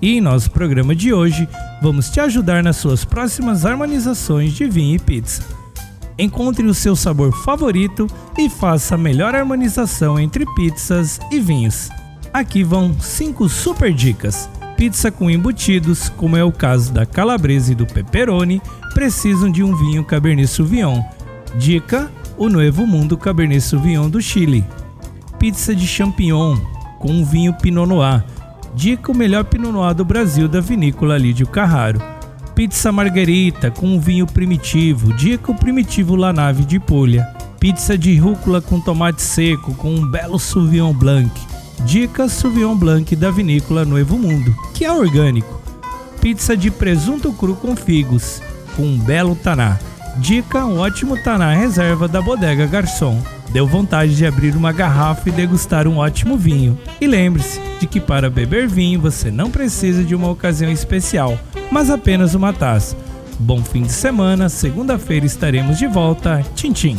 E em nosso programa de hoje, vamos te ajudar nas suas próximas harmonizações de vinho e pizza. Encontre o seu sabor favorito e faça a melhor harmonização entre pizzas e vinhos. Aqui vão 5 super dicas. Pizza com embutidos, como é o caso da calabresa e do pepperoni, precisam de um vinho Cabernet Sauvignon. Dica: o Novo Mundo Cabernet Sauvignon do Chile. Pizza de champignon com um vinho Pinot Noir. Dica: o melhor Pinot Noir do Brasil da vinícola Lídio Carraro. Pizza Margarita com um vinho primitivo. Dica: o primitivo La Nave de Puglia. Pizza de rúcula com tomate seco com um belo Sauvignon Blanc. Dica: Sauvignon Blanc da vinícola Novo Mundo, que é orgânico. Pizza de presunto cru com figos com um belo taná. Dica: um ótimo taná reserva da bodega Garçom. Deu vontade de abrir uma garrafa e degustar um ótimo vinho. E lembre-se que para beber vinho você não precisa de uma ocasião especial, mas apenas uma taça. Bom fim de semana, segunda-feira estaremos de volta. Tchim, tchim.